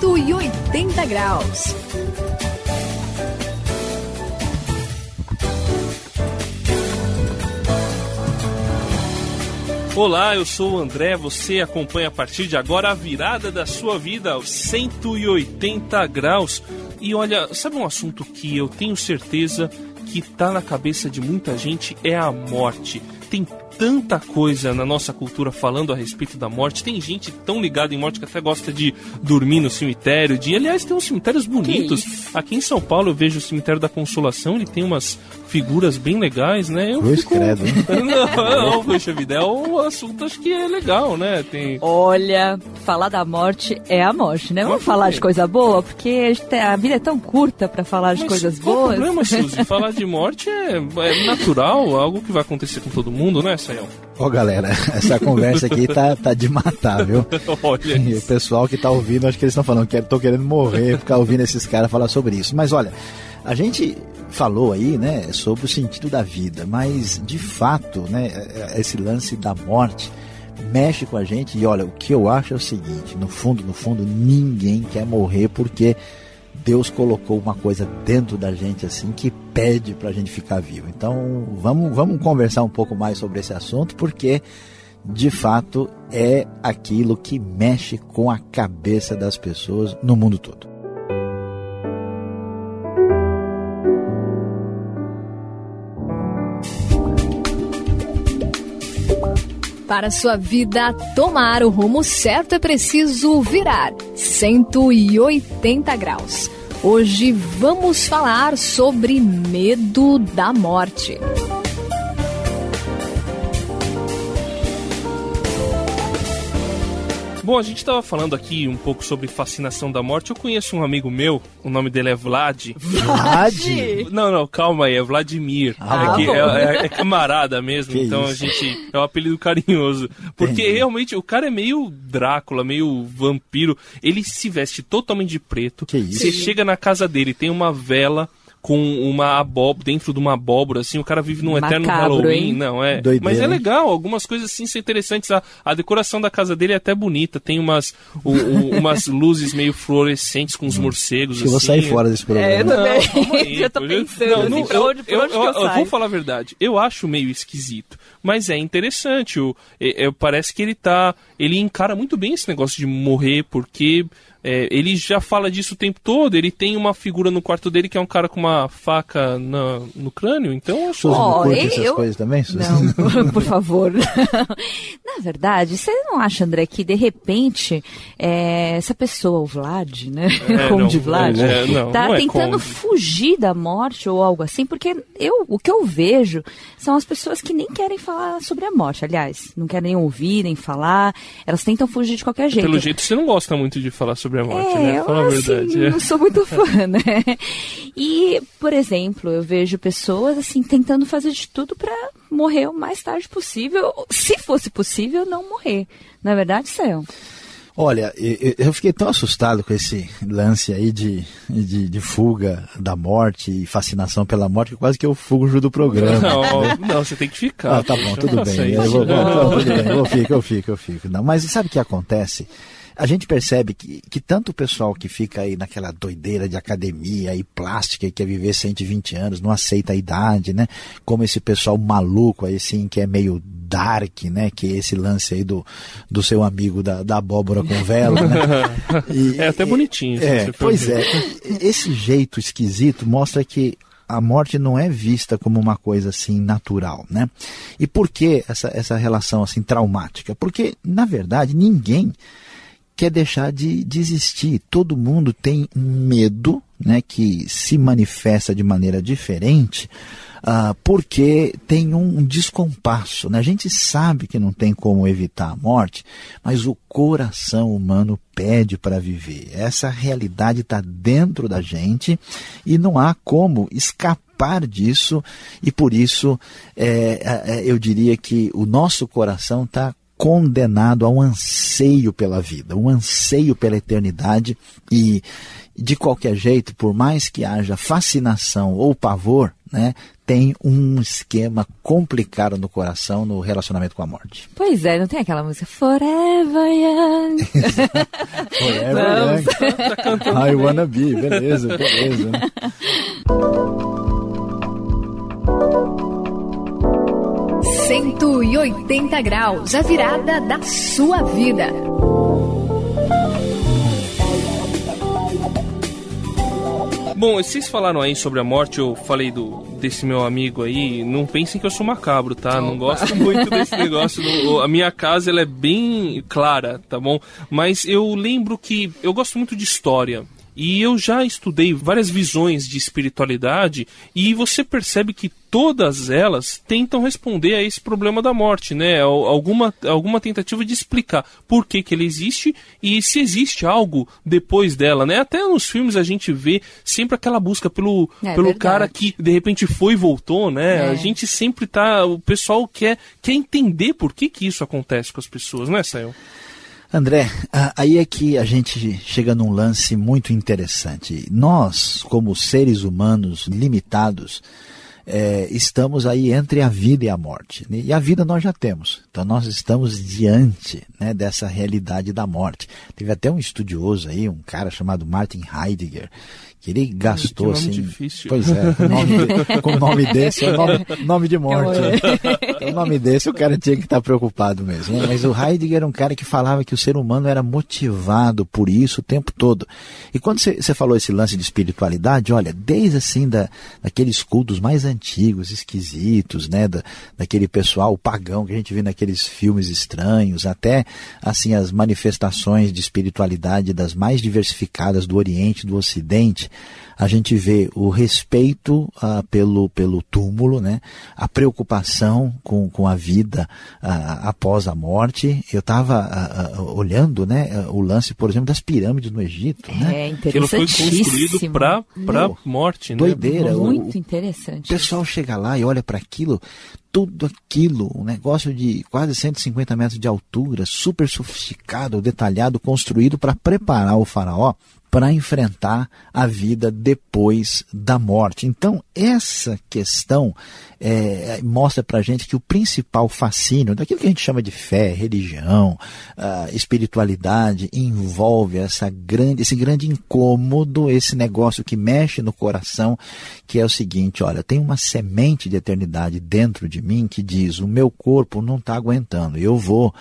180 graus. Olá, eu sou o André. Você acompanha a partir de agora a virada da sua vida aos 180 graus. E olha, sabe um assunto que eu tenho certeza que tá na cabeça de muita gente é a morte. Tem tanta coisa na nossa cultura falando a respeito da morte. Tem gente tão ligada em morte que até gosta de dormir no cemitério. De, aliás, tem uns cemitérios bonitos. Aqui em São Paulo eu vejo o cemitério da Consolação. Ele tem umas figuras bem legais, né? Eu Cruz fico... credo, hein? Não, não, poxa vida, é um assunto acho que é legal, né? Tem... Olha, falar da morte é a morte, né? Vamos falar de coisa boa, porque a vida é tão curta para falar de Mas coisas qual boas. o problema, Suzy? falar de morte é, é natural, algo que vai acontecer com todo mundo, né, Sayão? Ó, oh, galera, essa conversa aqui tá, tá de matar, viu? olha e o pessoal que tá ouvindo, acho que eles estão falando que tô querendo morrer, ficar ouvindo esses caras falar sobre isso. Mas olha, a gente falou aí, né, sobre o sentido da vida, mas de fato, né, esse lance da morte mexe com a gente e olha, o que eu acho é o seguinte, no fundo, no fundo, ninguém quer morrer porque Deus colocou uma coisa dentro da gente assim que pede para a gente ficar vivo. Então, vamos, vamos conversar um pouco mais sobre esse assunto porque de fato é aquilo que mexe com a cabeça das pessoas no mundo todo. Para sua vida tomar o rumo certo é preciso virar 180 graus. Hoje vamos falar sobre medo da morte. Bom, a gente estava falando aqui um pouco sobre fascinação da morte. Eu conheço um amigo meu, o nome dele é Vlad. Vlad? Não, não, calma aí, é Vladimir. Ah, é, é, é, é, camarada mesmo, que então isso? a gente. É um apelido carinhoso. Porque Entendi. realmente o cara é meio Drácula, meio vampiro. Ele se veste totalmente de preto. Que isso? Você chega na casa dele, tem uma vela com uma abóbora, dentro de uma abóbora, assim, o cara vive num Macabro, eterno Halloween, hein? não é? Doideira, Mas é legal, algumas coisas assim são interessantes. A, a decoração da casa dele é até bonita, tem umas, o, o, umas luzes meio fluorescentes com os hum. morcegos. Acho assim. vou sair fora desse programa. É, eu também. Não, aí, eu tô pensando, não, não, eu, onde, eu, eu, eu, eu vou falar a verdade, eu acho meio esquisito, mas é interessante. O, é, é, parece que ele tá. Ele encara muito bem esse negócio de morrer, porque é, ele já fala disso o tempo todo. Ele tem uma figura no quarto dele que é um cara com uma faca na, no crânio. Então, acho Suzy, oh, não essas eu... coisas também, Suzy? Não, por favor. na verdade, você não acha, André, que de repente é, essa pessoa, o Vlad, né? É, Conde não, Vlad, é, não, tá não é tentando fugir da morte ou algo assim? Porque eu, o que eu vejo são as pessoas que nem querem falar sobre a morte. Aliás, não querem ouvir, nem falar. Elas tentam fugir de qualquer jeito. Pelo jeito, você não gosta muito de falar sobre sobre a morte, é, né? Fala eu, a verdade. Assim, não sou muito fã, né? E, por exemplo, eu vejo pessoas assim tentando fazer de tudo para morrer o mais tarde possível, se fosse possível, não morrer. Na é verdade, Céu? Olha, eu fiquei tão assustado com esse lance aí de, de, de, fuga da morte e fascinação pela morte que quase que eu fujo do programa. Não, não você tem que ficar. Ah, tá bom, tudo bem. Eu vou, não, tudo bem. Eu fico, eu fico, eu fico. Não, mas sabe o que acontece? A gente percebe que, que tanto o pessoal que fica aí naquela doideira de academia e plástica e quer viver 120 anos, não aceita a idade, né? Como esse pessoal maluco aí, assim, que é meio dark, né? Que é esse lance aí do, do seu amigo da, da abóbora com vela, né? E, é até bonitinho. É, pois é. Esse jeito esquisito mostra que a morte não é vista como uma coisa assim natural, né? E por que essa, essa relação assim traumática? Porque, na verdade, ninguém quer deixar de, de existir. Todo mundo tem medo né, que se manifesta de maneira diferente uh, porque tem um descompasso. Né? A gente sabe que não tem como evitar a morte, mas o coração humano pede para viver. Essa realidade está dentro da gente e não há como escapar disso e por isso é, é, eu diria que o nosso coração está condenado a um anseio pela vida, um anseio pela eternidade e de qualquer jeito, por mais que haja fascinação ou pavor, né, tem um esquema complicado no coração no relacionamento com a morte. Pois é, não tem aquela música Forever Young. Forever Young. I wanna be, beleza, beleza. 180 graus, a virada da sua vida. Bom, vocês falaram aí sobre a morte, eu falei do, desse meu amigo aí, não pensem que eu sou macabro, tá? Opa. Não gosto muito desse negócio. a minha casa, ela é bem clara, tá bom? Mas eu lembro que eu gosto muito de história. E eu já estudei várias visões de espiritualidade e você percebe que todas elas tentam responder a esse problema da morte, né? Alguma, alguma tentativa de explicar por que, que ele existe e se existe algo depois dela, né? Até nos filmes a gente vê sempre aquela busca pelo, é, pelo cara que de repente foi e voltou, né? É. A gente sempre tá. O pessoal quer, quer entender por que, que isso acontece com as pessoas, né, Sael? André, aí é que a gente chega num lance muito interessante. Nós, como seres humanos limitados, é, estamos aí entre a vida e a morte. E a vida nós já temos. Então nós estamos diante né, dessa realidade da morte. Teve até um estudioso aí, um cara chamado Martin Heidegger, que ele gastou que assim. Difícil. Pois é, com o nome, com nome desse, é o nome, nome de morte. Né? o nome desse o cara tinha que estar preocupado mesmo. Né? Mas o Heidegger era um cara que falava que o ser humano era motivado por isso o tempo todo. E quando você falou esse lance de espiritualidade, olha, desde assim da, daqueles cultos mais antigos, esquisitos, né, da, daquele pessoal pagão que a gente vê naqueles filmes estranhos, até assim as manifestações de espiritualidade das mais diversificadas do Oriente, do Ocidente, a gente vê o respeito uh, pelo, pelo túmulo, né? a preocupação com, com a vida uh, após a morte. Eu estava uh, olhando né, o lance, por exemplo, das pirâmides no Egito. É, né? interessantíssimo. Aquilo foi construído para morte. Né? Doideira. Muito o, interessante. O pessoal chega lá e olha para aquilo, tudo aquilo, um negócio de quase 150 metros de altura, super sofisticado, detalhado, construído para preparar o faraó para enfrentar a vida depois da morte. Então, essa questão é, mostra para a gente que o principal fascínio daquilo que a gente chama de fé, religião, espiritualidade, envolve essa grande, esse grande incômodo, esse negócio que mexe no coração, que é o seguinte: olha, tem uma semente de eternidade dentro de mim que diz: o meu corpo não está aguentando, eu vou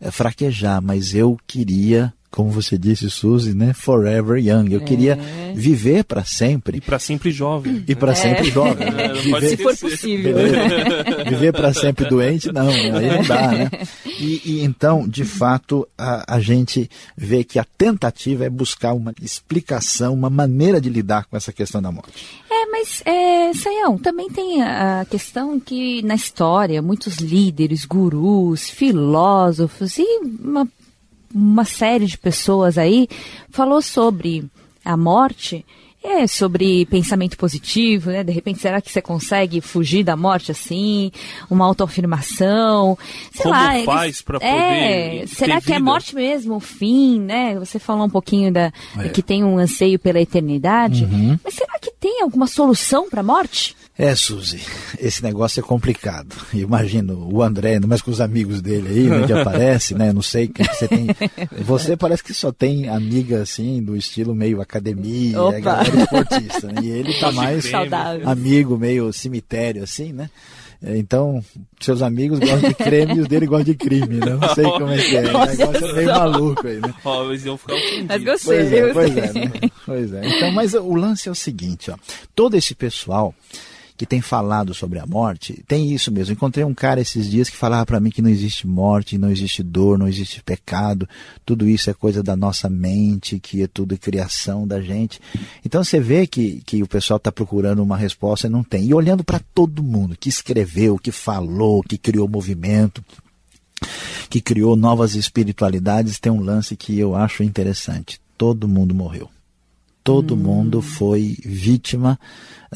é, fraquejar, mas eu queria como você disse, Suzy, né? Forever young. Eu é. queria viver para sempre. E para sempre jovem. E para é. sempre jovem. É, viver, se for possível. viver para sempre doente, não. Aí não dá, né? E, e então, de fato, a, a, gente vê que a tentativa é buscar uma explicação, uma maneira de lidar com essa questão da morte. É, mas, é, Sayão, também tem a questão que na história muitos líderes, gurus, filósofos e uma uma série de pessoas aí falou sobre a morte. É, sobre pensamento positivo, né? De repente, será que você consegue fugir da morte assim? Uma autoafirmação? Sei Como lá. faz para poder. É, será que é morte mesmo, o fim, né? Você falou um pouquinho da é. que tem um anseio pela eternidade. Uhum. Mas será que tem alguma solução para a morte? É, Suzy, esse negócio é complicado. Imagino o André, mas com os amigos dele aí, onde aparece, né? Não sei que você tem. Você parece que só tem amiga assim, do estilo meio academia, é galera esportista, né? E ele tá mais Saudável. amigo, meio cemitério, assim, né? É, então, seus amigos gostam de creme e os dele gostam de crime, né? Não sei como é que é. O negócio é meio maluco aí, né? Ó, mas eu ficar Mas gostei. Pois é, pois é, né? Pois é. Então, mas o lance é o seguinte, ó. Todo esse pessoal que tem falado sobre a morte, tem isso mesmo. Encontrei um cara esses dias que falava para mim que não existe morte, não existe dor, não existe pecado, tudo isso é coisa da nossa mente, que é tudo criação da gente. Então você vê que, que o pessoal está procurando uma resposta e não tem. E olhando para todo mundo que escreveu, que falou, que criou movimento, que criou novas espiritualidades, tem um lance que eu acho interessante. Todo mundo morreu. Todo hum. mundo foi vítima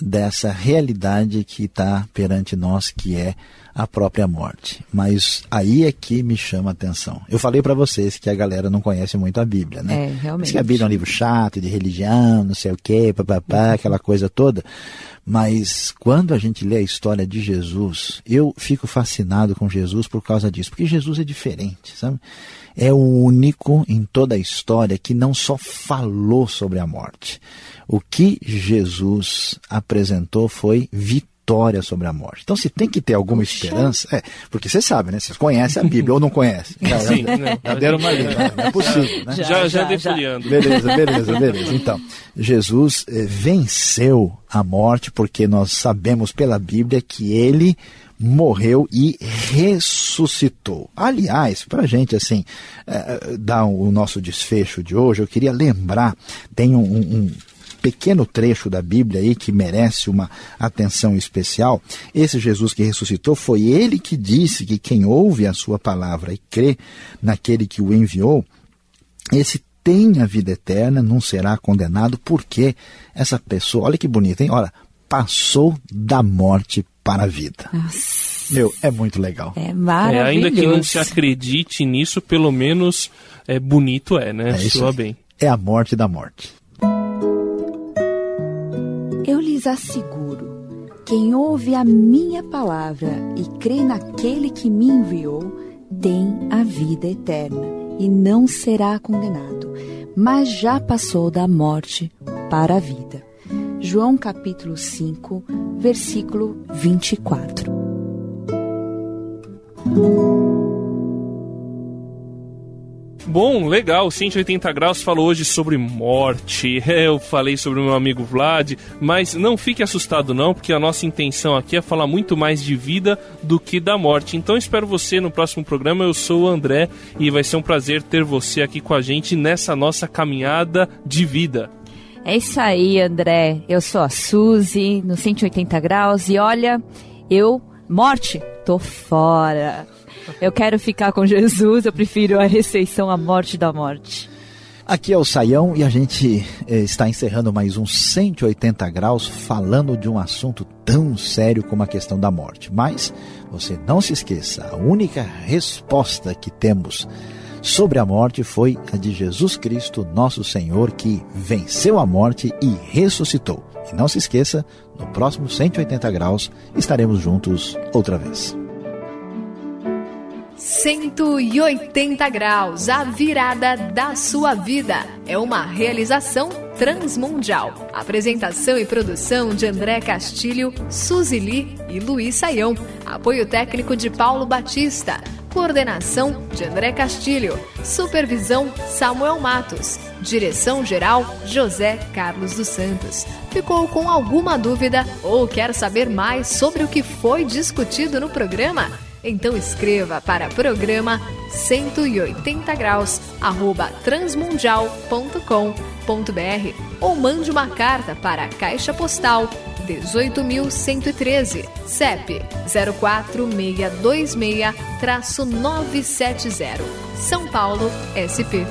dessa realidade que está perante nós, que é a própria morte. Mas aí é que me chama a atenção. Eu falei para vocês que a galera não conhece muito a Bíblia, né? É, realmente. Diz que a Bíblia é um livro chato, de religião, não sei o quê, papapá, uhum. aquela coisa toda. Mas quando a gente lê a história de Jesus, eu fico fascinado com Jesus por causa disso, porque Jesus é diferente, sabe? É o único em toda a história que não só falou sobre a morte. O que Jesus apresentou foi vitória vitória sobre a morte. Então, se tem que ter alguma Puxa. esperança, é, porque você sabe, né? Vocês conhecem a Bíblia ou não conhecem? Já, Sim, já, já, já deram uma lida, não é possível, né? Já, já, já defoliando. Beleza, beleza, beleza. Então, Jesus eh, venceu a morte porque nós sabemos pela Bíblia que ele morreu e ressuscitou. Aliás, para a gente assim eh, dar o nosso desfecho de hoje, eu queria lembrar, tem um, um pequeno trecho da Bíblia aí que merece uma atenção especial. Esse Jesus que ressuscitou foi ele que disse que quem ouve a sua palavra e crê naquele que o enviou, esse tem a vida eterna, não será condenado, porque essa pessoa, olha que bonito, hein? Olha, passou da morte para a vida. Nossa. Meu, é muito legal. É maravilhoso. É, ainda que não se acredite nisso, pelo menos é bonito é, né? É Soa bem. É a morte da morte. Eu lhes asseguro: quem ouve a minha palavra e crê naquele que me enviou, tem a vida eterna e não será condenado, mas já passou da morte para a vida. João capítulo 5, versículo 24. Bom, legal. 180 Graus falou hoje sobre morte. Eu falei sobre o meu amigo Vlad, mas não fique assustado não, porque a nossa intenção aqui é falar muito mais de vida do que da morte. Então espero você no próximo programa. Eu sou o André e vai ser um prazer ter você aqui com a gente nessa nossa caminhada de vida. É isso aí, André. Eu sou a Suzy, no 180 Graus, e olha, eu, morte, tô fora. Eu quero ficar com Jesus, eu prefiro a ressurreição à morte da morte. Aqui é o Saião e a gente eh, está encerrando mais um 180 graus falando de um assunto tão sério como a questão da morte. Mas você não se esqueça, a única resposta que temos sobre a morte foi a de Jesus Cristo, nosso Senhor, que venceu a morte e ressuscitou. E não se esqueça, no próximo 180 graus estaremos juntos outra vez. 180 graus, a virada da sua vida. É uma realização transmundial. Apresentação e produção de André Castilho, Suzy Lee e Luiz Saião. Apoio técnico de Paulo Batista. Coordenação de André Castilho. Supervisão Samuel Matos. Direção geral José Carlos dos Santos. Ficou com alguma dúvida ou quer saber mais sobre o que foi discutido no programa? Então escreva para programa 180 graus arroba transmundial.com.br ou mande uma carta para a Caixa Postal 18.113 CEP 04626-970 São Paulo SP.